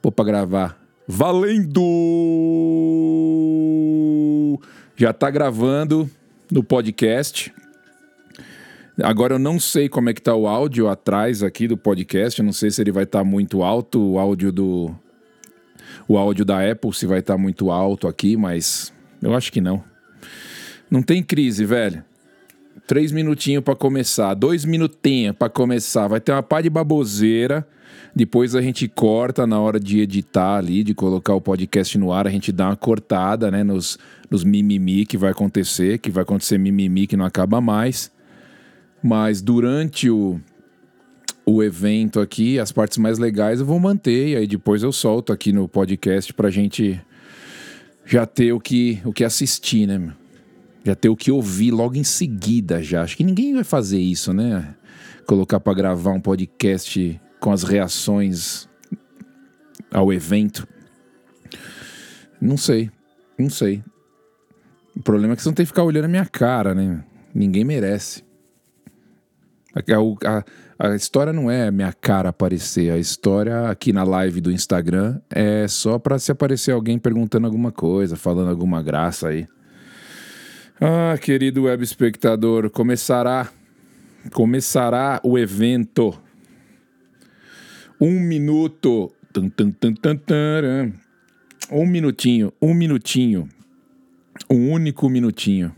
Pô, pra gravar. Valendo! Já tá gravando no podcast. Agora eu não sei como é que tá o áudio atrás aqui do podcast. Eu não sei se ele vai estar tá muito alto, o áudio do. O áudio da Apple, se vai estar tá muito alto aqui, mas eu acho que não. Não tem crise, velho. Três minutinhos para começar, dois minutinhos para começar. Vai ter uma pá de baboseira. Depois a gente corta na hora de editar ali, de colocar o podcast no ar, a gente dá uma cortada, né, nos, nos mimimi que vai acontecer, que vai acontecer mimimi que não acaba mais. Mas durante o, o evento aqui, as partes mais legais eu vou manter, e aí depois eu solto aqui no podcast pra gente já ter o que, o que assistir, né, meu? Já ter o que ouvir logo em seguida já. Acho que ninguém vai fazer isso, né? Colocar para gravar um podcast com as reações ao evento. Não sei, não sei. O problema é que você não tem que ficar olhando a minha cara, né? Ninguém merece. A, a, a, história não é minha cara aparecer. A história aqui na live do Instagram é só para se aparecer alguém perguntando alguma coisa, falando alguma graça aí. Ah, querido web espectador, começará começará o evento um minuto. Um minutinho, um minutinho. Um único minutinho.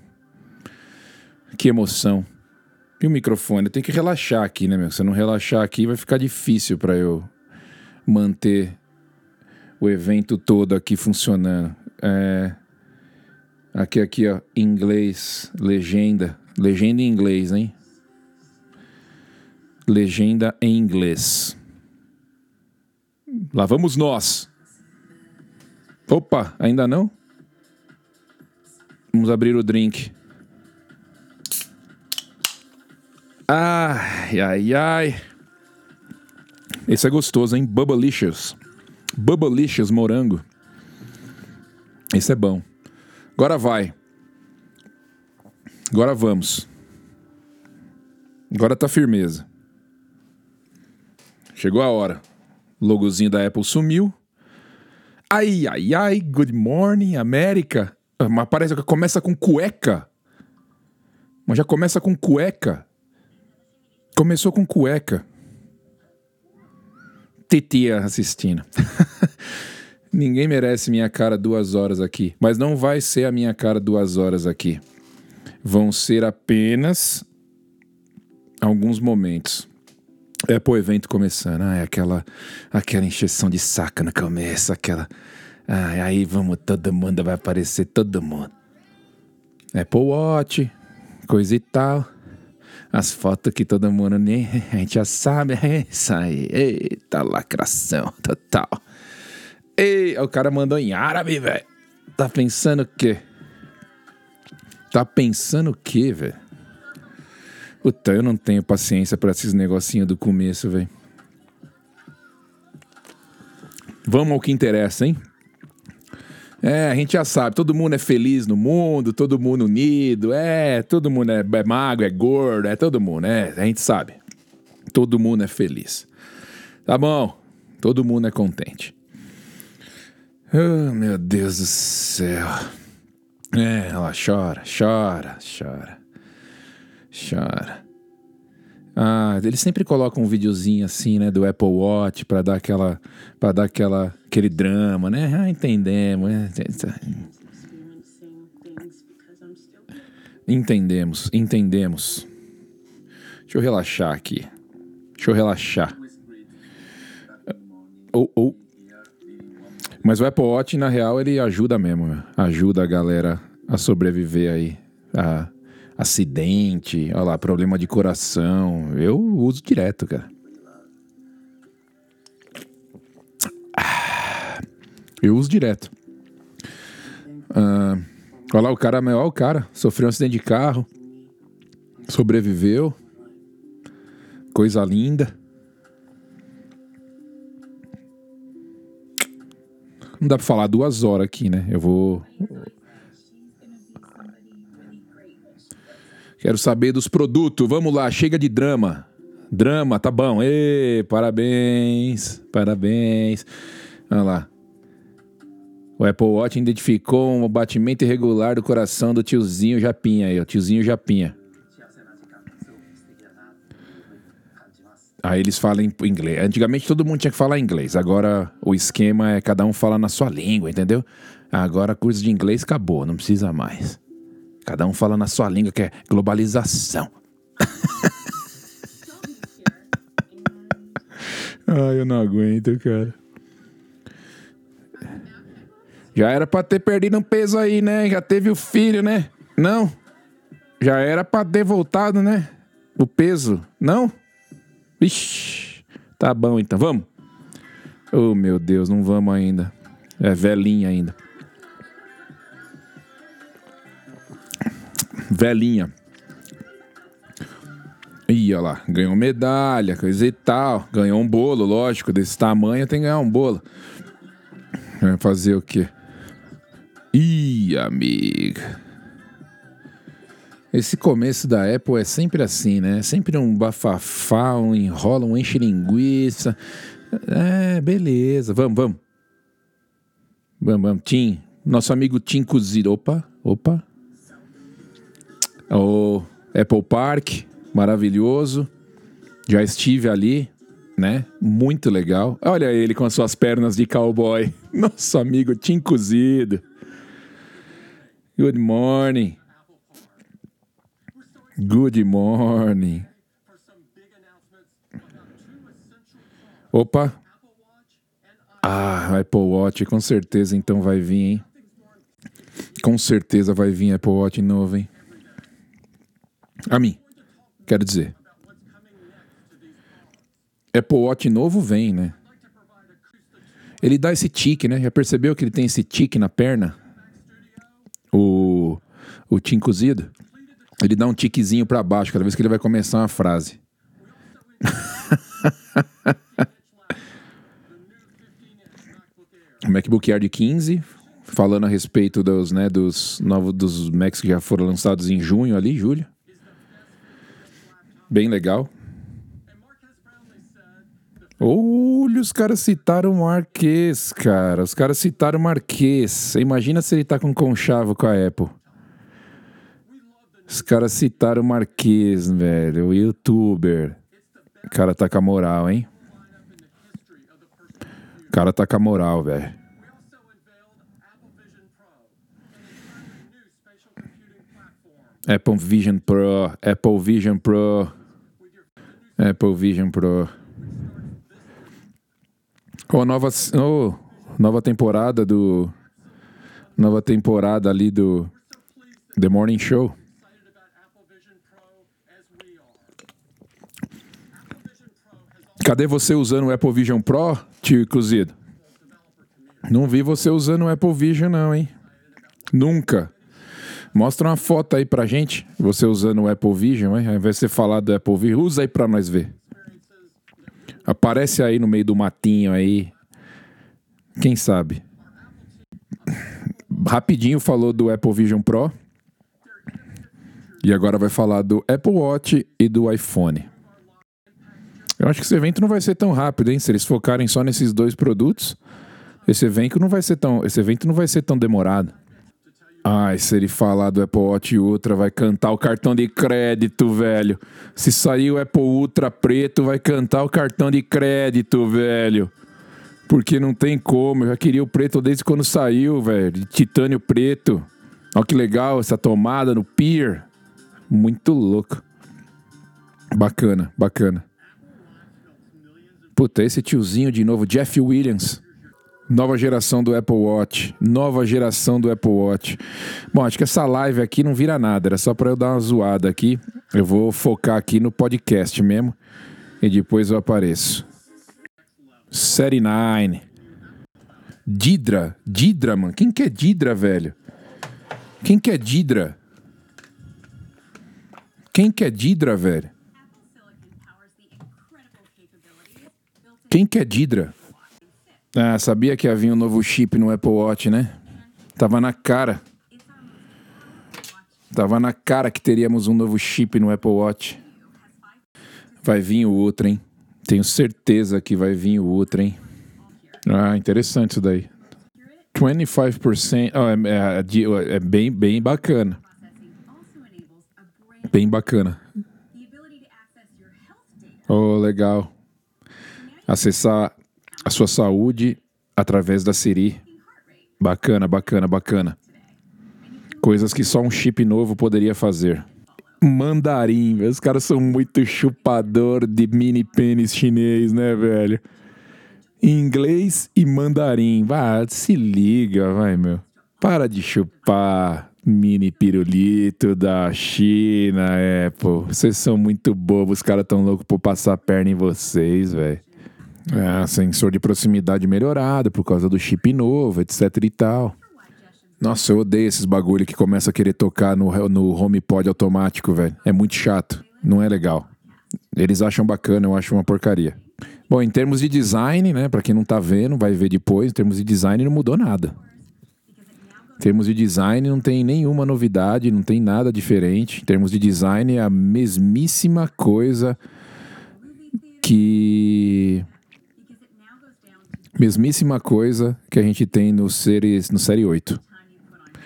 Que emoção. E o microfone? Tem que relaxar aqui, né, meu? Se eu não relaxar aqui, vai ficar difícil para eu manter o evento todo aqui funcionando. É... Aqui, aqui, ó, inglês, legenda. Legenda em inglês, hein? Legenda em inglês. Lá vamos nós. Opa, ainda não? Vamos abrir o drink. Ai, ai, ai. Esse é gostoso, hein? Bubblicious. Bubblicious morango. Esse é bom. Agora vai. Agora vamos. Agora tá firmeza. Chegou a hora logozinho da Apple sumiu. Ai, ai, ai, good morning, América. Mas parece que começa com cueca. Mas já começa com cueca. Começou com cueca. Titia assistindo. Ninguém merece minha cara duas horas aqui. Mas não vai ser a minha cara duas horas aqui. Vão ser apenas alguns momentos. É, pô, evento começando. Ah, é aquela, aquela encheção de saca no começo, aquela. Ah, aí vamos, todo mundo vai aparecer, todo mundo. Apple Watch, coisa e tal. As fotos que todo mundo nem. A gente já sabe, é isso aí. Eita, lacração total. Ei, o cara mandou em árabe, velho. Tá pensando o quê? Tá pensando o quê, velho? Puta, eu não tenho paciência para esses negocinhos do começo, velho. Vamos ao que interessa, hein? É, a gente já sabe, todo mundo é feliz no mundo, todo mundo unido, é, todo mundo é, é magro, é gordo, é todo mundo, é, a gente sabe. Todo mundo é feliz. Tá bom, todo mundo é contente. Oh, meu Deus do céu. É, ela chora, chora, chora. Chora. Ah, eles sempre colocam um videozinho assim, né, do Apple Watch para dar aquela para dar aquela aquele drama, né? Ah, entendemos. Né? Entendemos, entendemos. Deixa eu relaxar aqui. Deixa eu relaxar. Ou, oh. Mas o Apple Watch, na real, ele ajuda mesmo. Ajuda a galera a sobreviver aí. A acidente, olha lá, problema de coração. Eu uso direto, cara. Ah, eu uso direto. Ah, olha lá o cara, olha o cara, sofreu um acidente de carro, sobreviveu, coisa linda. Não dá pra falar duas horas aqui, né? Eu vou Quero saber dos produtos. Vamos lá, chega de drama. Drama, tá bom. Ê, parabéns, parabéns. Olha lá. O Apple Watch identificou um batimento irregular do coração do tiozinho Japinha aí, ó. Tiozinho Japinha. Aí eles falam em inglês. Antigamente todo mundo tinha que falar inglês. Agora o esquema é cada um fala na sua língua, entendeu? Agora curso de inglês acabou, não precisa mais. Cada um fala na sua língua, que é globalização. Ai, eu não aguento, cara. Já era pra ter perdido um peso aí, né? Já teve o filho, né? Não? Já era pra ter voltado, né? O peso. Não? Ixi. Tá bom então. Vamos. Oh, meu Deus, não vamos ainda. É velhinha ainda. Velhinha. Ih, olha lá, ganhou medalha, coisa e tal. Ganhou um bolo, lógico, desse tamanho tem que ganhar um bolo. Vai fazer o quê? Ih, amiga. Esse começo da Apple é sempre assim, né? Sempre um bafafá, um enrola, um enche linguiça. É, beleza. Vamos, vamos. Vamos, vamos. Tim. Nosso amigo Tim Cozido. Opa, opa. O Apple Park, maravilhoso. Já estive ali, né? Muito legal. Olha ele com as suas pernas de cowboy. Nosso amigo Tim Cozido. Good morning. Good morning. Opa. Ah, Apple Watch, com certeza então vai vir, hein? Com certeza vai vir Apple Watch novo, hein? A mim, quero dizer. Apple Watch novo vem, né? Ele dá esse tique, né? Já percebeu que ele tem esse tique na perna? O, o tim cozido? Ele dá um tiquezinho para baixo cada vez que ele vai começar uma frase. MacBook Air de 15, falando a respeito dos, né, dos novos dos Macs que já foram lançados em junho ali, julho. Bem legal. Olha, os caras citaram o Marquês, cara. Os caras citaram o Marquês. Imagina se ele tá com conchavo com a Apple. Os caras citaram o Marquês, velho, o youtuber. O cara tá com a moral, hein? O cara tá com a moral, velho. Apple Vision Pro, Apple Vision Pro, Apple Vision Pro. Oh, nova, oh, nova temporada do. Nova temporada ali do The Morning Show. Cadê você usando o Apple Vision Pro, tio cozido? Não vi você usando o Apple Vision, não, hein? Nunca. Mostra uma foto aí pra gente, você usando o Apple Vision, hein? Ao invés de você falar do Apple Vision, usa aí pra nós ver. Aparece aí no meio do matinho aí. Quem sabe? Rapidinho falou do Apple Vision Pro. E agora vai falar do Apple Watch e do iPhone. Eu acho que esse evento não vai ser tão rápido, hein? Se eles focarem só nesses dois produtos, esse evento não vai ser tão, esse evento não vai ser tão demorado. Ai, se ele falar do Apple Watch Ultra, vai cantar o cartão de crédito, velho. Se sair o Apple Ultra preto, vai cantar o cartão de crédito, velho. Porque não tem como. Eu já queria o preto desde quando saiu, velho. De titânio preto. Olha que legal essa tomada no Pier. Muito louco. Bacana, bacana. Puta, esse tiozinho de novo, Jeff Williams. Nova geração do Apple Watch. Nova geração do Apple Watch. Bom, acho que essa live aqui não vira nada. Era só para eu dar uma zoada aqui. Eu vou focar aqui no podcast mesmo. E depois eu apareço. Série 9. Didra. Didra, mano. Quem que é Didra, velho? Quem que é Didra? Quem que é Didra, velho? Quem que é Didra? Ah, sabia que havia um novo chip no Apple Watch, né? Tava na cara. Tava na cara que teríamos um novo chip no Apple Watch. Vai vir o outro, hein? Tenho certeza que vai vir o outro, hein? Ah, interessante isso daí. 25%. Oh, é, é, de- é bem, bem bacana. Bem bacana. Oh, legal. Acessar a sua saúde através da Siri. Bacana, bacana, bacana. Coisas que só um chip novo poderia fazer. Mandarim, velho. os caras são muito chupador de mini pênis chinês, né, velho? Inglês e mandarim. Vá, se liga, vai, meu. Para de chupar mini pirulito da China, é, pô. Vocês são muito bobos, os caras tão loucos por passar a perna em vocês, velho. É, sensor de proximidade melhorado por causa do chip novo, etc e tal. Nossa, eu odeio esses bagulho que começa a querer tocar no, no HomePod automático, velho. É muito chato. Não é legal. Eles acham bacana, eu acho uma porcaria. Bom, em termos de design, né? Pra quem não tá vendo, vai ver depois. Em termos de design, não mudou nada. Em termos de design, não tem nenhuma novidade, não tem nada diferente. Em termos de design, é a mesmíssima coisa que mesmíssima coisa que a gente tem no série, no série 8. time you put on your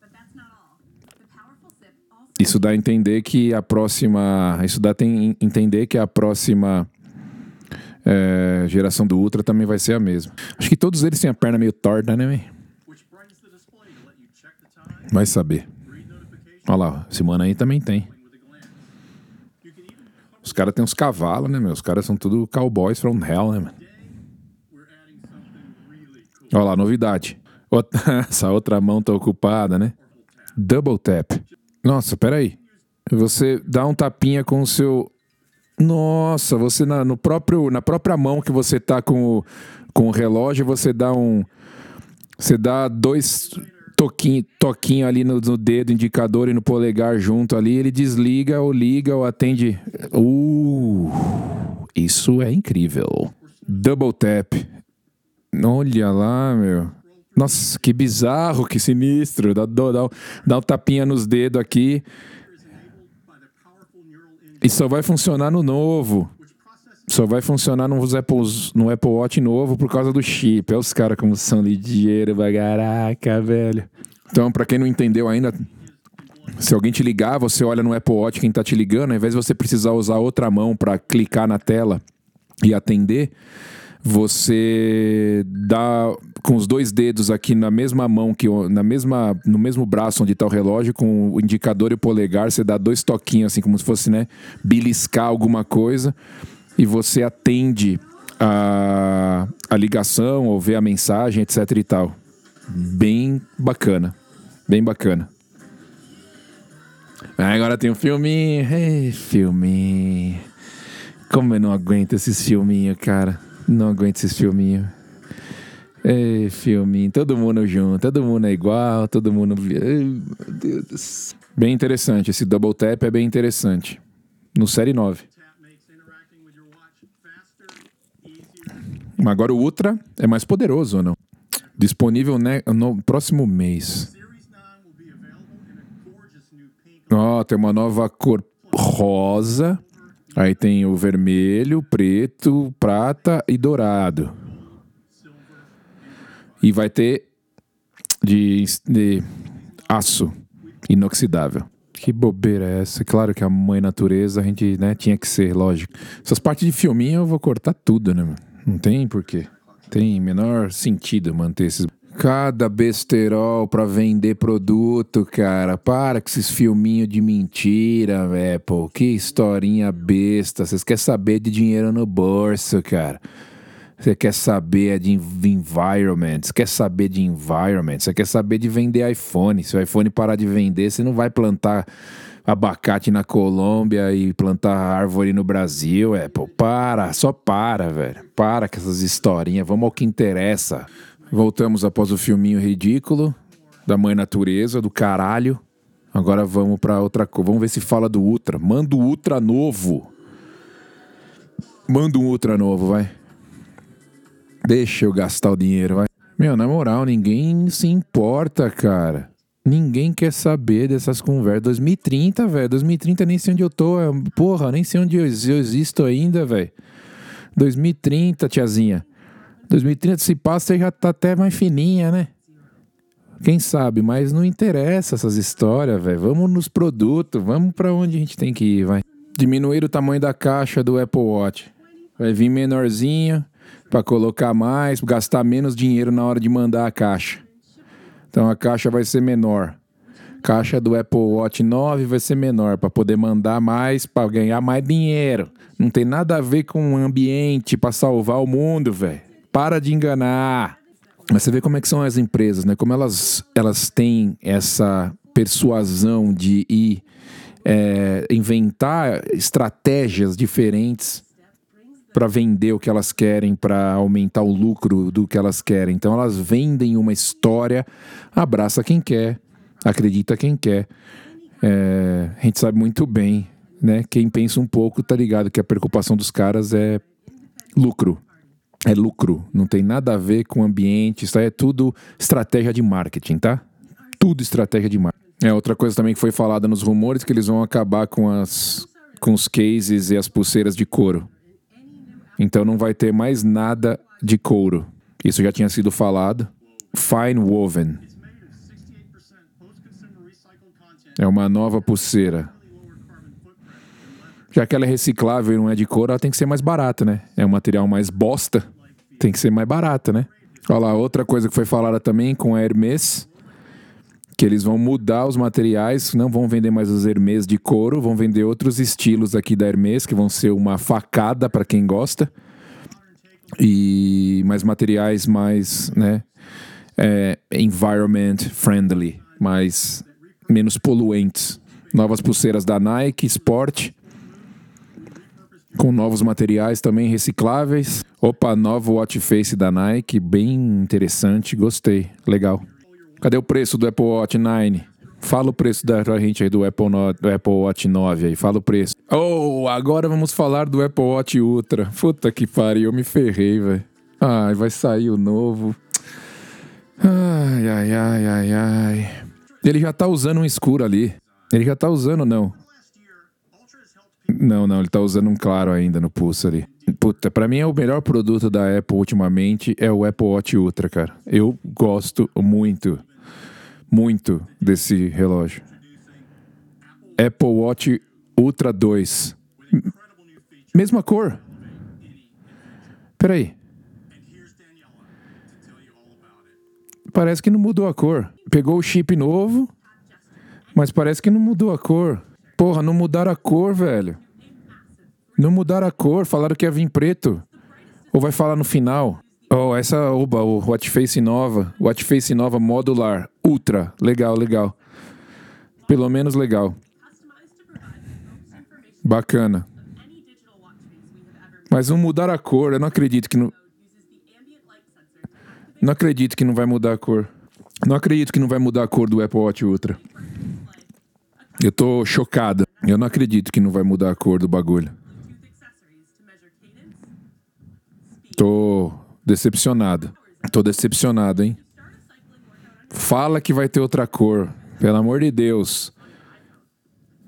But that's not all. The powerful SIP also Isso dá a entender que a próxima. Isso dá a entender que a próxima é, geração do Ultra também vai ser a mesma. Acho que todos eles têm a perna meio torta, né, véi? Vai saber. Olha lá, esse mano aí também tem. Os caras têm uns cavalos, né, meu? Os caras são tudo cowboys from hell, né, mano? Olha lá, novidade. Essa outra mão tá ocupada, né? Double tap. Nossa, peraí. Você dá um tapinha com o seu. Nossa, você na, no próprio, na própria mão que você tá com o, com o relógio, você dá um. Você dá dois toquinhos toquinho ali no, no dedo, indicador e no polegar junto ali, ele desliga ou liga ou atende. Uh, isso é incrível. Double tap. Olha lá, meu. Nossa, que bizarro, que sinistro. Dá, dá, dá, um tapinha nos dedos aqui. E só vai funcionar no novo. Só vai funcionar no Apple Watch novo por causa do chip. É os caras como são ligeiros, pra caraca, velho. Então, pra quem não entendeu ainda, se alguém te ligar, você olha no Apple Watch quem tá te ligando, ao invés de você precisar usar outra mão pra clicar na tela e atender, você dá com os dois dedos aqui na mesma mão que na mesma no mesmo braço onde está o relógio com o indicador e o polegar, você dá dois toquinhos assim como se fosse, né, beliscar alguma coisa e você atende a, a ligação ou vê a mensagem, etc e tal. Bem bacana. Bem bacana. Ah, Agora tem um filminho. Ei, filminho. Como eu não aguento esses filminhos, cara. Não aguento esses filminhos. Ei, filminho. Todo mundo junto, todo mundo é igual, todo mundo. Ai, meu Deus. Bem interessante. Esse double tap é bem interessante. No Série 9. tap makes interacting with your watch faster, easier, Mas agora o Ultra é mais poderoso ou não? Disponível no próximo mês. Series 9 will be available in a gorgeous new pink Ó, tem uma nova cor rosa. Aí tem o vermelho, preto, prata e dourado. E vai ter de, de aço inoxidável. Que bobeira é essa? Claro que a mãe natureza a gente né, tinha que ser, lógico. Essas partes de filminho eu vou cortar tudo, né? Não tem porquê. Tem menor sentido manter esses. Cada besterol pra vender produto, cara. Para com esses filminhos de mentira, Apple. Que historinha besta. Vocês querem saber de dinheiro no bolso, cara. Você quer saber de env- environment, você quer saber de environment, você quer saber de vender iPhone. Se o iPhone parar de vender, você não vai plantar abacate na Colômbia e plantar árvore no Brasil. É, pô, para, só para, velho. Para com essas historinhas, vamos ao que interessa. Voltamos após o filminho ridículo da mãe natureza, do caralho. Agora vamos pra outra coisa. Vamos ver se fala do Ultra. Manda o Ultra novo. Manda um Ultra novo, vai. Deixa eu gastar o dinheiro, vai. Meu, na moral, ninguém se importa, cara. Ninguém quer saber dessas conversas. 2030, velho. 2030 nem sei onde eu tô. é- Porra, nem sei onde eu existo ainda, velho. 2030, tiazinha. 2030 se passa, você já tá até mais fininha, né? Quem sabe, mas não interessa essas histórias, velho. Vamos nos produtos, vamos pra onde a gente tem que ir, vai. Diminuir o tamanho da caixa do Apple Watch. Vai vir menorzinho pra colocar mais, gastar menos dinheiro na hora de mandar a caixa. Então a caixa vai ser menor. Caixa do Apple Watch 9 vai ser menor para poder mandar mais, para ganhar mais dinheiro. Não tem nada a ver com o ambiente para salvar o mundo, velho. Para de enganar. Mas você vê como é que são as empresas, né? Como elas, elas têm essa persuasão de ir é, inventar estratégias diferentes para vender o que elas querem, para aumentar o lucro do que elas querem. Então elas vendem uma história, abraça quem quer, acredita quem quer. É, a gente sabe muito bem, né? Quem pensa um pouco tá ligado que a preocupação dos caras é lucro. É lucro, não tem nada a ver com ambiente, isso é tudo estratégia de marketing, tá? Tudo estratégia de marketing. É outra coisa também que foi falada nos rumores que eles vão acabar com as com os cases e as pulseiras de couro. Então não vai ter mais nada de couro. Isso já tinha sido falado. Fine woven. It's made of 68% post-consumer recycled content, É uma nova pulseira. Já que ela é reciclável e não é de couro, ela tem que ser mais barata, né? É um material mais bosta, tem que ser mais barata, né? Olha lá, outra coisa que foi falada também com a Hermès, que eles vão mudar os materiais, não vão vender mais os Hermès de couro, vão vender outros estilos aqui da Hermès, que vão ser uma facada para quem gosta. E mais materiais mais, né, é, environment friendly, mais menos poluentes. Novas pulseiras da Nike Sport, com novos materiais também recicláveis. Opa, novo watch face da Nike, bem interessante, gostei, legal. Cadê o preço do Apple Watch 9? Fala o preço da pra gente aí do Apple, no, do Apple Watch 9 aí, fala o preço. Oh, agora vamos falar do Apple Watch Ultra. Puta que pariu, eu me ferrei, velho. Ai, vai sair o novo. Ai, ai, ai, ai, ai. Ele já tá usando um escuro ali. Ele já tá usando, não. Não, não, ele tá usando um claro ainda no pulso ali. Puta, pra mim é o melhor produto da Apple ultimamente é o Apple Watch Ultra, cara. Eu gosto muito, muito desse relógio. Apple Watch Ultra 2. incredible new features. Mesma cor. Peraí, parece que não mudou a cor. Pegou o chip novo, mas parece que não mudou a cor. Porra, não mudaram a cor, velho. Não mudaram a cor, falaram que ia vir preto. Ou vai falar no final? Oh, essa, oba, o Watch Face nova. Watch Face nova modular. Ultra. Legal, legal. Pelo menos legal. Bacana. Mas não mudaram a cor. Eu não acredito que não. Não acredito que não vai mudar a cor. Não acredito que não vai mudar a cor do Apple Watch Ultra. Eu tô chocada. Eu não acredito que não vai mudar a cor do bagulho. Tô decepcionado. Tô decepcionado, hein? Fala que vai ter outra cor. Pelo amor de Deus.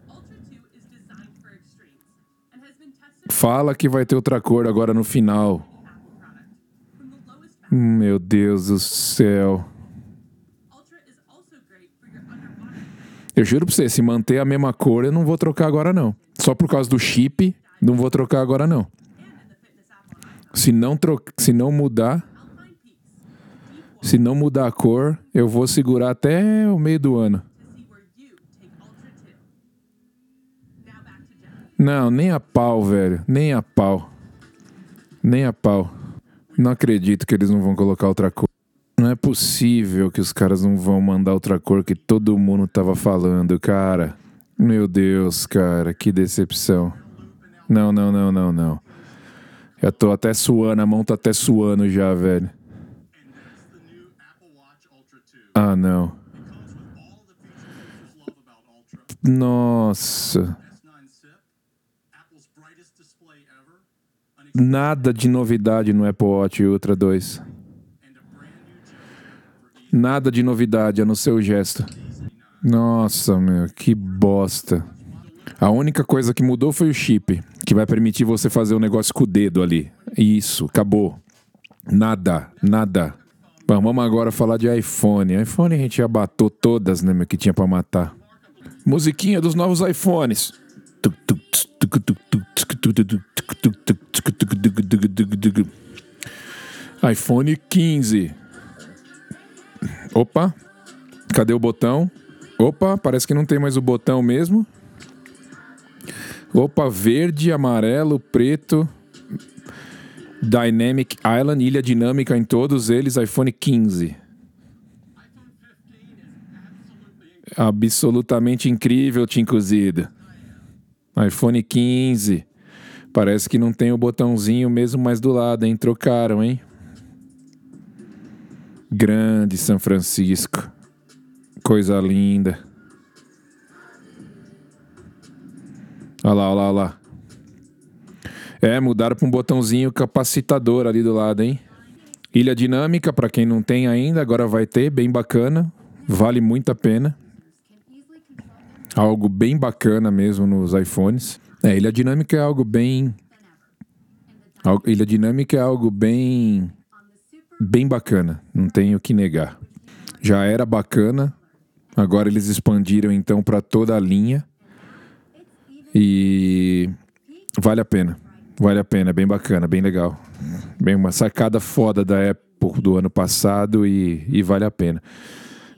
Ultra 2 is designed for extremes and has been tested Fala que vai ter outra cor agora no final. Meu Deus do céu. Eu juro pra você, se manter a mesma cor, eu não vou trocar agora, não. Só por causa do chip, não vou trocar agora, não. Se não, tro... se não mudar, se não mudar a cor, eu vou segurar até o meio do ano. to see where you take Ultra 2. Now back to Jeff. Não, nem a pau, velho. Nem a pau. Nem a pau. Não acredito que eles não vão colocar outra cor. É possível que os caras não vão mandar outra cor que todo mundo tava falando, cara. Meu Deus, cara, que decepção. Não, não, não, não, não. Já tô até suando, a mão tá até suando já, velho. And that's the new Apple Watch Ultra 2. Ah, não. Nossa. S9 SIP, Apple's brightest display ever, an ex- Nada de novidade no Apple Watch Ultra 2. Nada de novidade, a não ser o gesto. Nossa, meu, que bosta. A única coisa que mudou foi o chip, que vai permitir você fazer um negócio com o dedo ali. Isso, acabou. Nada, nada. Bom, vamos agora falar de iPhone. iPhone a gente já matou todas, né, meu, que tinha pra matar. Musiquinha dos novos iPhones. iPhone 15. Opa, cadê o botão? Opa, parece que não tem mais o botão mesmo. Opa, verde, amarelo, preto. Dynamic Island, ilha dinâmica em todos eles, iPhone 15. Absolutamente incrível, Tim Cozido. iPhone 15. Parece que não tem o botãozinho mesmo mais do lado, hein? Trocaram, hein? Grande São Francisco. Coisa linda. Olha lá, olha lá, olha lá. É, mudaram para um botãozinho capacitador ali do lado, hein? Ilha dinâmica, para quem não tem ainda, agora vai ter, bem bacana. Vale muito a pena. Algo bem bacana mesmo nos iPhones. É, ilha dinâmica é algo bem. Ilha dinâmica é algo bem. Bem bacana, não tenho que negar. Já era bacana, agora eles expandiram então para toda a linha. E vale a pena. Vale a pena, é bem bacana, bem legal. Bem uma sacada foda da Apple do ano passado e, e vale a pena.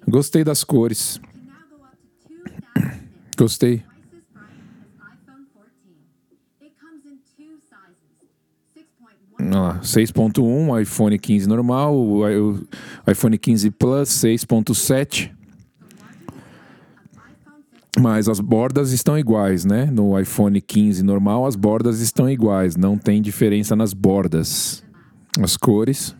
Gostei das cores. Now go up to 2,000 nits. Gostei. Twice as bright as iPhone 14. It comes in two sizes. 6.1 Olha lá, 6.1, iPhone 15 normal, o, iPhone 15 Plus 6.7. iPhone 15 Mas as bordas estão iguais, né? No iPhone 15 normal, as bordas estão iguais. Não tem diferença nas bordas. As cores.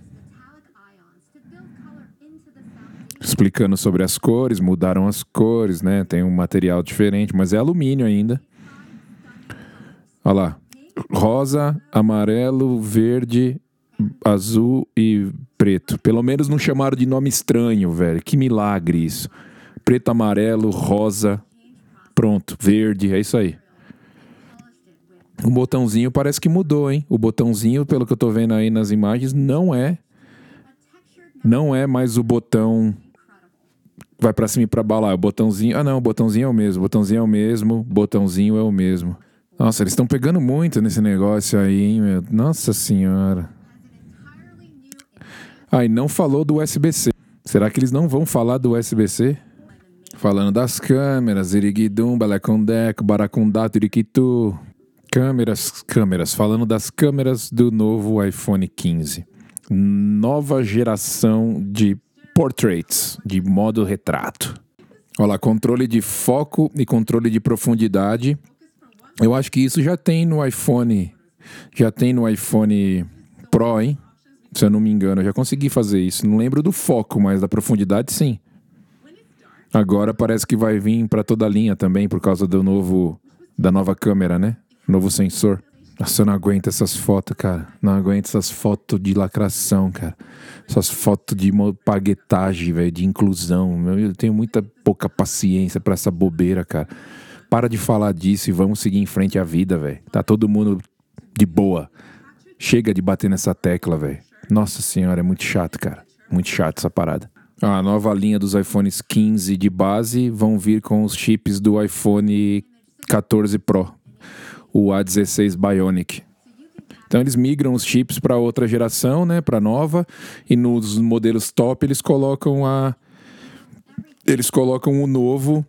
Explicando sobre as cores, mudaram as cores, né? Tem um material diferente, mas é alumínio ainda. Olha lá. Rosa, amarelo, verde, azul e preto. Pelo menos não chamaram de nome estranho, velho. Que milagre isso. Preto, amarelo, rosa. Pronto, verde, é isso aí. O botãozinho parece que mudou, hein? O botãozinho, pelo que eu tô vendo aí nas imagens, não é não é mais o botão vai pra cima e pra baixo o botãozinho. Ah, não, o botãozinho é o mesmo, o botãozinho é o mesmo, botãozinho é o mesmo. Nossa, eles estão pegando muito nesse negócio aí, hein, meu? Nossa senhora. Ah, não falou do USB-C. Será que eles não vão falar do USB-C? Falando das câmeras, Iriguidum, Belecondeco, Baracundá, Tiriquitu. Câmeras, câmeras. Falando das câmeras do novo iPhone 15. Nova geração de portraits, de modo retrato. Olha lá, controle de foco e controle de profundidade. Eu acho que isso já tem no iPhone. Já tem no iPhone Pro, hein? Se eu não me engano, eu já consegui fazer isso. Não lembro do foco, mas da profundidade sim. Agora parece que vai vir para toda a linha também por causa do novo da nova câmera, né? Novo sensor. Nossa, eu não aguento essas fotos, cara. Não aguento essas fotos de lacração, cara. Essas fotos de paguetagem, velho, de inclusão. Eu tenho muita pouca paciência pra essa bobeira, cara. Para de falar disso e vamos seguir em frente à vida, velho. Tá todo mundo de boa. Chega de bater nessa tecla, velho. Nossa senhora, é muito chato, cara. Muito chato essa parada. A nova linha dos iPhones 15 de base vão vir com os chips do iPhone 14 Pro, o A16 Bionic. Então eles migram os chips para outra geração, né, para nova, e nos modelos top eles colocam a eles colocam o novo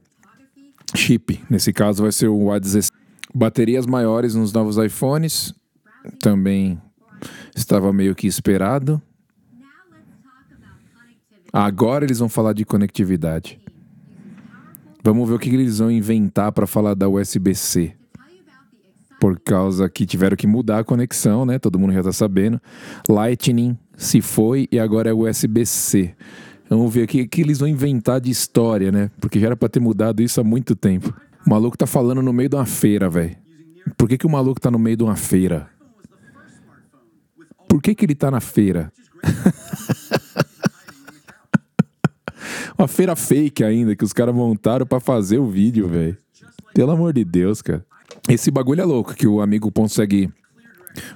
chip. Nesse caso vai ser o A16. Baterias maiores nos novos iPhones, também estava meio que esperado. Agora eles vão falar de conectividade. Vamos ver o que eles vão inventar para falar da USB-C. Por causa que tiveram que mudar a conexão, né? Todo mundo já tá sabendo. Lightning se foi e agora é USB-C. Vamos ver o que, eles vão inventar de história, né? Porque já era pra ter mudado isso há muito tempo. O maluco tá falando no meio de uma feira, velho. Por que, que o maluco tá no meio de uma feira? Por que, que ele tá na feira? Uma feira fake ainda, que os caras montaram pra fazer o vídeo, velho. Pelo amor de Deus, cara. Esse bagulho é louco, que o amigo consegue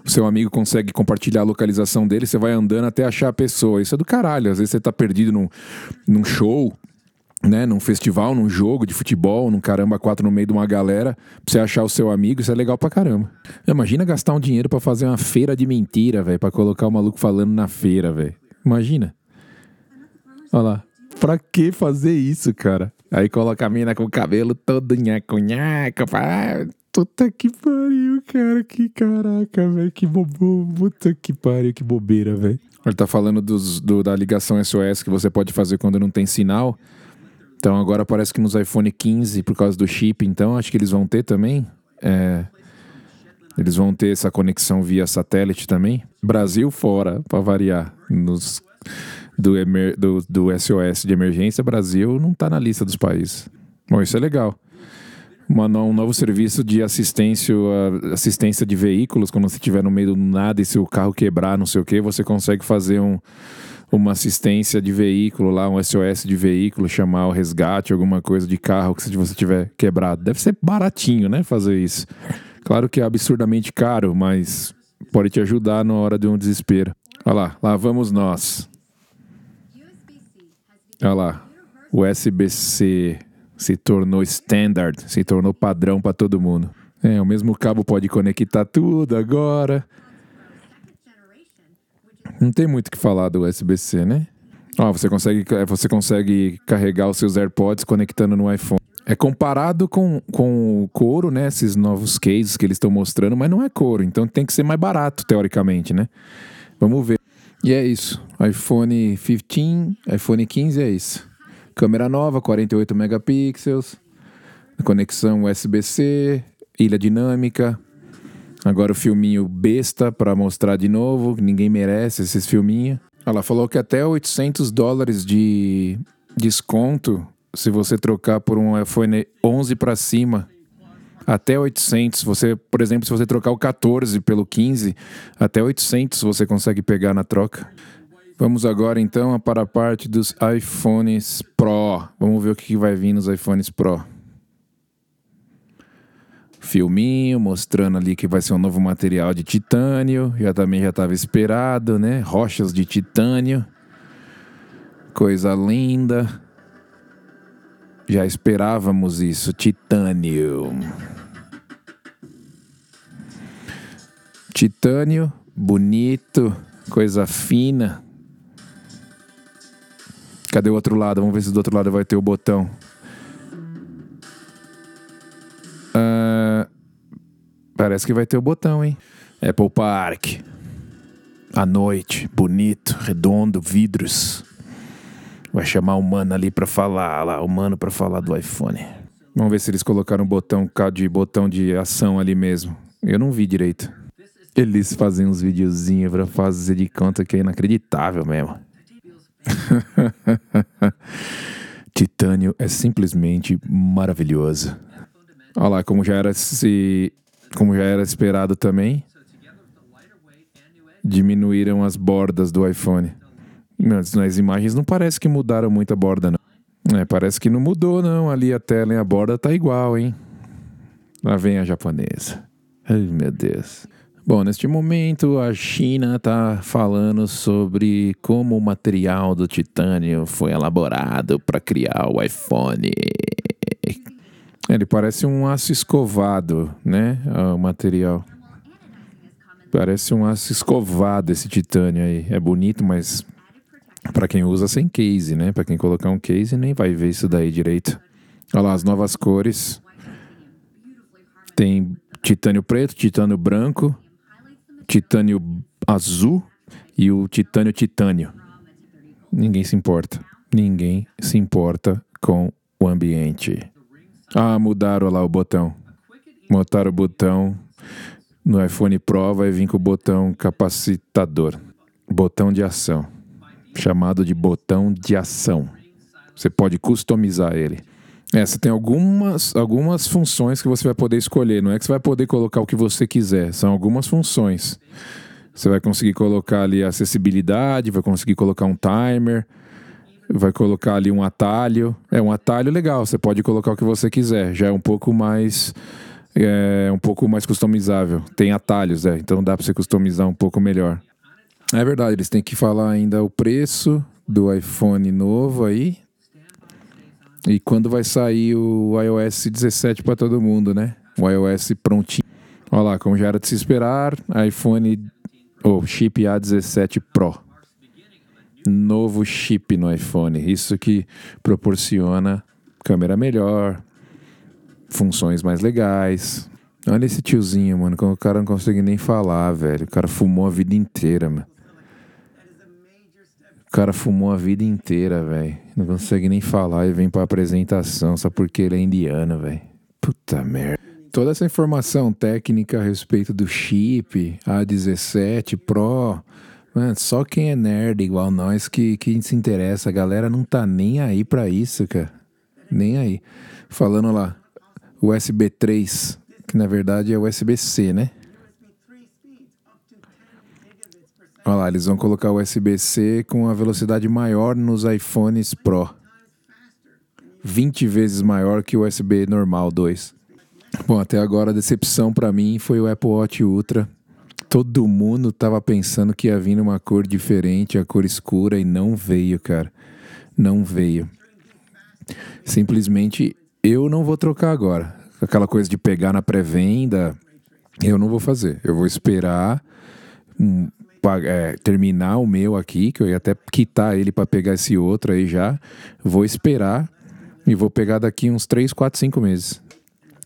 O seu amigo consegue compartilhar a localização dele, você vai andando até achar a pessoa. Isso é do caralho. Às vezes você tá perdido num, num show, né, num festival, num jogo de futebol, num caramba quatro no meio de uma galera, pra você achar o seu amigo, isso é legal pra caramba. Imagina gastar um dinheiro pra fazer uma feira de mentira, velho, pra colocar o maluco falando na feira, velho. Imagina. Olha lá. Pra que fazer isso, cara? Aí coloca a mina com o cabelo todo nhaco, nhaco. Ah, puta que pariu, cara. Que caraca, velho. Que bobo. Puta que pariu, que bobeira, velho. Ele tá falando dos, do- da ligação SOS que você pode fazer quando não tem sinal. Então agora parece que nos iPhone 15, por causa do chip, então acho que eles vão ter também. É, eles vão ter essa conexão via satélite também. Brasil fora, pra variar. Nos, do, emer- do, do SOS de emergência, Brasil não tá na lista dos países. Bom, isso é legal. Uma um novo serviço de assistência, assistência de veículos, quando você estiver no meio do nada e se o carro quebrar, não sei o que, você consegue fazer um, uma assistência de veículo lá, um SOS de veículo, chamar o resgate, alguma coisa de carro que se você tiver quebrado. Deve ser baratinho, né, fazer isso. Claro que é absurdamente caro, mas pode te ajudar na hora de um desespero. Olha lá, lá vamos nós. Olha lá, USB-C se tornou standard, se tornou padrão para todo mundo. É, o mesmo cabo pode conectar tudo agora. Não tem muito o que falar do USB-C, né? Ó, você consegue, você consegue carregar os seus AirPods conectando no iPhone. É comparado com, com o couro, né? Esses novos cases que eles estão mostrando, mas não é couro, então tem que ser mais barato, teoricamente, né? Vamos ver. E é isso. iPhone 15, iPhone 15 é isso. Câmera nova, 48 megapixels. Conexão USB-C, ilha dinâmica. Agora o filminho besta pra mostrar de novo, ninguém merece esses filminhos. Ela falou que até 800 dólares de desconto se você trocar por um iPhone 11 pra cima. Até 800. Você, por exemplo, se você trocar o 14 pelo 15, até 800 você consegue pegar na troca. Vamos agora então para a parte dos iPhones Pro. Vamos ver o que vai vir nos iPhones Pro filminho mostrando ali que vai ser um novo material de titânio. Já também já estava esperado, né? Rochas de titânio. Coisa linda. Já esperávamos isso, titânio. Titânio, bonito, coisa fina. Cadê o outro lado? Vamos ver se do outro lado vai ter o botão. Ah, parece que vai ter o botão, hein? Apple Park. À noite, bonito, redondo, vidros. Vai chamar o mano ali pra falar, lá, o mano pra falar do iPhone. Vamos ver se eles colocaram um botão de botão de ação ali mesmo. Eu não vi direito. Eles fazem uns videozinhos pra fazer de conta que é inacreditável mesmo. Titânio é simplesmente maravilhoso. Olha lá, como já era se, como já era esperado também, diminuíram as bordas do iPhone. Nas imagens não parece que mudaram muito a borda, não. É, parece que não mudou, não. Ali a tela e a borda tá igual, hein? Lá vem a japonesa. Ai, meu Deus. Bom, neste momento a China tá falando sobre como o material do titânio foi elaborado para criar o iPhone. Ele parece um aço escovado, né? O material. Parece um aço escovado esse titânio aí. É bonito, mas para quem usa sem case, né? Para quem colocar um case nem vai ver isso daí direito. Olha lá as novas cores. Tem titânio preto, titânio branco, titânio azul e o titânio titânio. Ninguém se importa. Ninguém se importa com o ambiente. Ah, mudaram lá o botão. Botaram o botão. No iPhone Pro vai vir com o botão capacitador. Botão de ação. Chamado de botão de ação. Você pode customizar ele. É, você tem algumas, algumas funções que você vai poder escolher. Não é que você vai poder colocar o que você quiser. São algumas funções. Você vai conseguir colocar ali acessibilidade, vai conseguir colocar um timer, vai colocar ali um atalho. É um atalho legal, você pode colocar o que você quiser. Já é um pouco mais é um pouco mais customizável. Tem atalhos, é, então dá para você customizar um pouco melhor. É verdade, eles têm que falar ainda o preço do iPhone novo aí. E quando vai sair o iOS 17 para todo mundo, né? O iOS prontinho. Olha lá, como já era de se esperar, iPhone ou chip A17 Pro. Novo chip no iPhone. Isso que proporciona câmera melhor, funções mais legais. Olha esse tiozinho, mano, o cara não consegue nem falar, velho. O cara fumou a vida inteira, mano. O cara fumou a vida inteira, velho. Não consegue nem falar e vem pra apresentação só porque ele é indiano, velho. Puta merda. Toda essa informação técnica a respeito do chip A17 Pro, mano, só quem é nerd igual nós que, que se interessa. A galera não tá nem aí pra isso, cara. Nem aí. Falando lá, USB 3, que na verdade é USB-C, né? Olha lá, eles vão colocar USB-C com a velocidade maior nos iPhones Pro. 20 vezes maior que o USB normal 2. Bom, até agora a decepção para mim foi o Apple Watch Ultra. Todo mundo tava pensando que ia vir uma cor diferente, a cor escura, e não veio, cara. Não veio. Simplesmente eu não vou trocar agora. Aquela coisa de pegar na pré-venda, eu não vou fazer. Eu vou esperar é, terminar o meu aqui, que eu ia até quitar ele para pegar esse outro aí já. Vou esperar e vou pegar daqui uns 3, 4, 5 meses.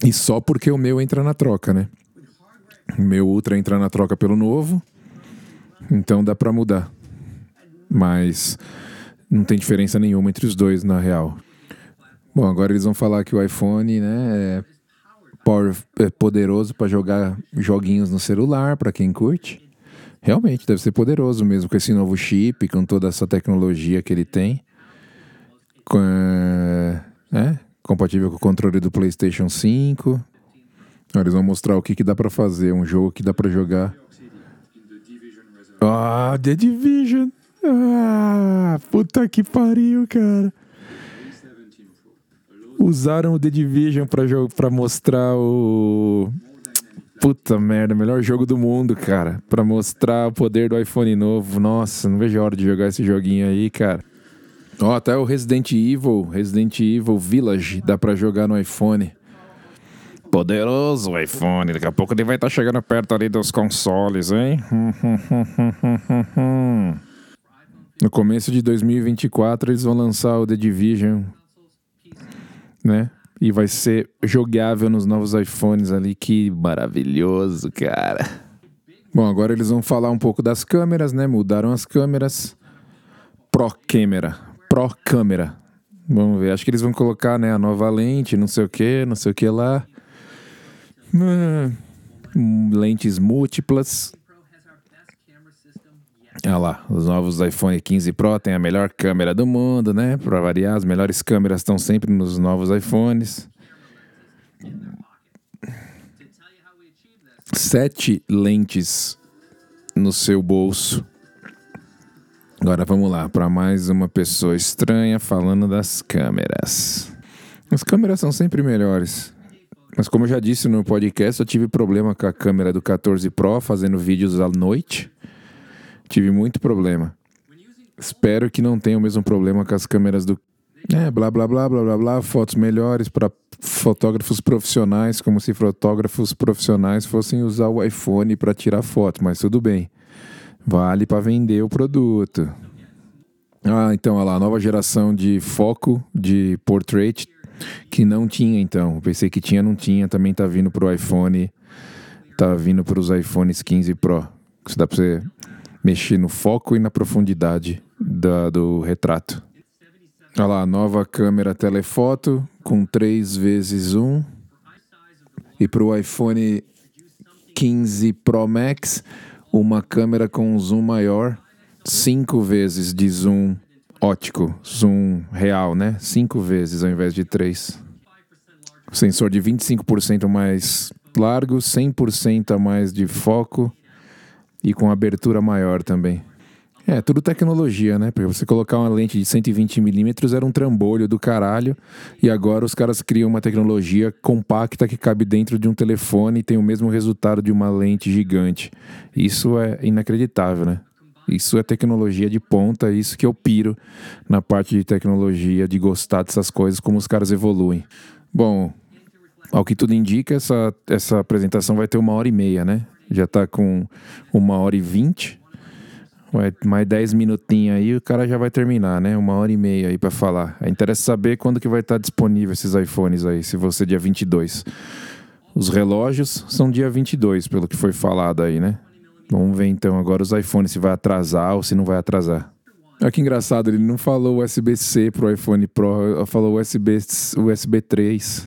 E só porque o meu entra na troca, né? O meu Ultra entra na troca pelo novo, então dá para mudar. Mas não tem diferença nenhuma entre os dois, na real. Bom, agora eles vão falar que o iPhone, né, é, é poderoso para jogar joguinhos no celular, para quem curte. Realmente, deve ser poderoso mesmo com esse novo chip, com toda essa tecnologia que ele tem. Com, é, compatível com o controle do PlayStation 5. Ó, Eles vão mostrar o que, que dá para fazer, um jogo que dá para jogar. Ah, The Division. Ah, puta que pariu, cara. Usaram o The Division pra, pra mostrar o. Puta merda, melhor jogo do mundo, cara. Pra mostrar o poder do iPhone novo. Nossa, não vejo a hora de jogar esse joguinho aí, cara. Ó, até o Resident Evil, Resident Evil Village, dá pra jogar no iPhone. Poderoso iPhone, daqui a pouco ele vai estar chegando perto ali dos consoles, hein? No começo de 2024 eles vão lançar o The Division, né? E vai ser jogável nos novos iPhones ali, que maravilhoso, cara. Bom, agora eles vão falar um pouco das câmeras, né? Mudaram as câmeras. Pro câmera, Pro câmera. Vamos ver, acho que eles vão colocar, né, a nova lente, não sei o que, não sei o que lá. Hum, lentes múltiplas. Olha lá, os novos iPhone 15 Pro têm a melhor câmera do mundo, né? Para variar, as melhores câmeras estão sempre nos novos iPhones. Sete lentes no seu bolso. Agora vamos lá para mais uma pessoa estranha falando das câmeras. As câmeras são sempre melhores. Mas como eu já disse no podcast, eu tive problema com a câmera do 14 Pro fazendo vídeos à noite. Tive muito problema. Espero que não tenha o mesmo problema com as câmeras do. É, blá blá blá blá blá blá, fotos melhores para fotógrafos profissionais, como se fotógrafos profissionais fossem usar o iPhone para tirar foto, mas tudo bem. Vale para vender o produto. Ah, então, olha lá, nova geração de foco de portrait que não tinha então. Pensei que tinha, não tinha. Também tá vindo pro iPhone. Tá vindo pros iPhones 15 Pro. Isso dá pra você mexer no foco e na profundidade da- do retrato. Olha lá, nova câmera telefoto com 3 vezes 1. E pro iPhone 15 Pro Max, uma câmera com zoom maior, 5 vezes de zoom ótico, zoom real, né? 5 vezes ao invés de 3. Sensor de 25% mais largo, 100% a mais de foco e com abertura maior também. É, tudo tecnologia, né? Porque você colocar uma lente de 120mm era um trambolho do caralho. E agora os caras criam uma tecnologia compacta que cabe dentro de um telefone e tem o mesmo resultado de uma lente gigante. Isso é inacreditável, né? Isso é tecnologia de ponta, isso que eu piro na parte de tecnologia, de gostar dessas coisas, como os caras evoluem. Bom, ao que tudo indica, essa, essa apresentação vai ter uma hora e meia, né? Já tá com uma hora e vinte. Mais 10 minutinhos aí, o cara já vai terminar, né? Uma hora e meia aí pra falar. Aí interessa saber quando que vai estar disponível esses iPhones aí, se você dia 22. Os relógios são dia 22, pelo que foi falado aí, né? Vamos ver então agora os iPhones se vai atrasar ou se não vai atrasar. Olha que engraçado, ele não falou USB-C pro iPhone Pro, falou USB, USB 3.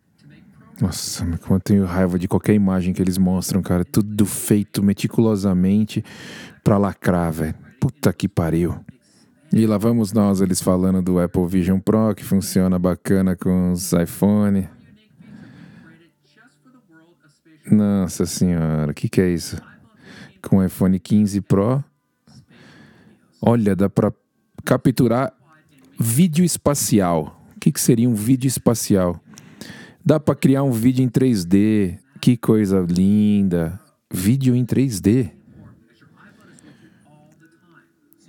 Nossa, como eu tenho raiva de qualquer imagem que eles mostram, cara. Tudo feito meticulosamente pra lacrar, velho. Puta que pariu. E lá vamos nós, eles falando do Apple Vision Pro, que funciona bacana com os iPhone. Nossa senhora, o que, que é isso? Com o iPhone 15 Pro. Olha, dá pra capturar vídeo espacial. O que, que seria um vídeo espacial? Dá pra criar um vídeo em 3D. Que coisa linda. Vídeo em 3D.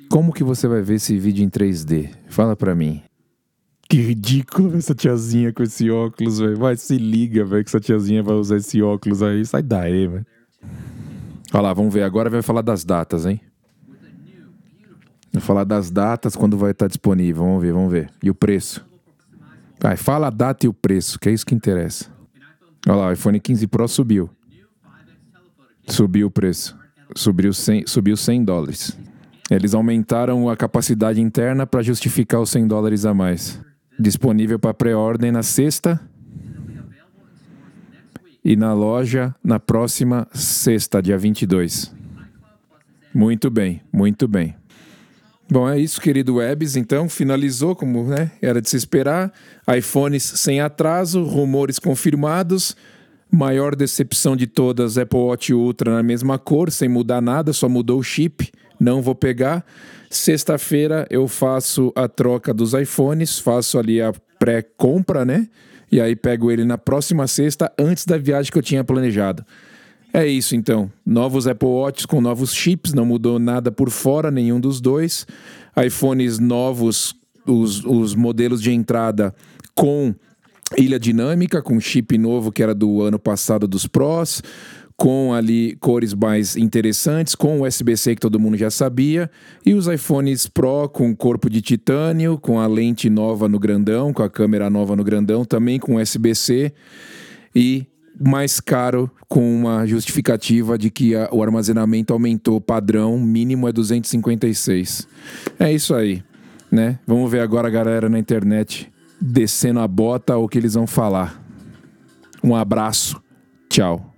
Como que você vai ver esse vídeo em 3D? Fala pra mim. Que ridículo essa tiazinha com esse óculos, velho. Vai, se liga, velho, que essa tiazinha vai usar esse óculos aí. Sai daí, velho. Olha lá, vamos ver. Agora vai falar das datas, hein? Vai falar das datas, quando vai estar disponível. Vamos ver, vamos ver. E o preço? Fala a data e o preço, que é isso que interessa. Olha lá, o iPhone 15 Pro subiu. Subiu o preço. Subiu 100, subiu 100 dólares. Eles aumentaram a capacidade interna para justificar os 100 dólares a mais. Disponível para pré-ordem na sexta e na loja na próxima sexta, dia 22. Muito bem, muito bem. Bom, é isso, querido Webs. Então, finalizou como né, era de se esperar. iPhones sem atraso, rumores confirmados. Maior decepção de todas, Apple Watch Ultra na mesma cor, sem mudar nada, só mudou o chip. Não vou pegar. Sexta-feira eu faço a troca dos iPhones, faço ali a pré-compra, né? E aí pego ele na próxima sexta, antes da viagem que eu tinha planejado. É isso então. Novos Apple Watch com novos chips, não mudou nada por fora, nenhum dos dois. iPhones novos, os, os modelos de entrada com ilha dinâmica, com chip novo que era do ano passado dos Pros, com ali cores mais interessantes, com USB-C que todo mundo já sabia, e os iPhones Pro com corpo de titânio, com a lente nova no grandão, com a câmera nova no grandão, também com USB-C e mais caro com uma justificativa de que a, o armazenamento aumentou padrão, mínimo é 256. É isso aí, né? Vamos ver agora a galera na internet descendo a bota o que eles vão falar. Um abraço. Tchau.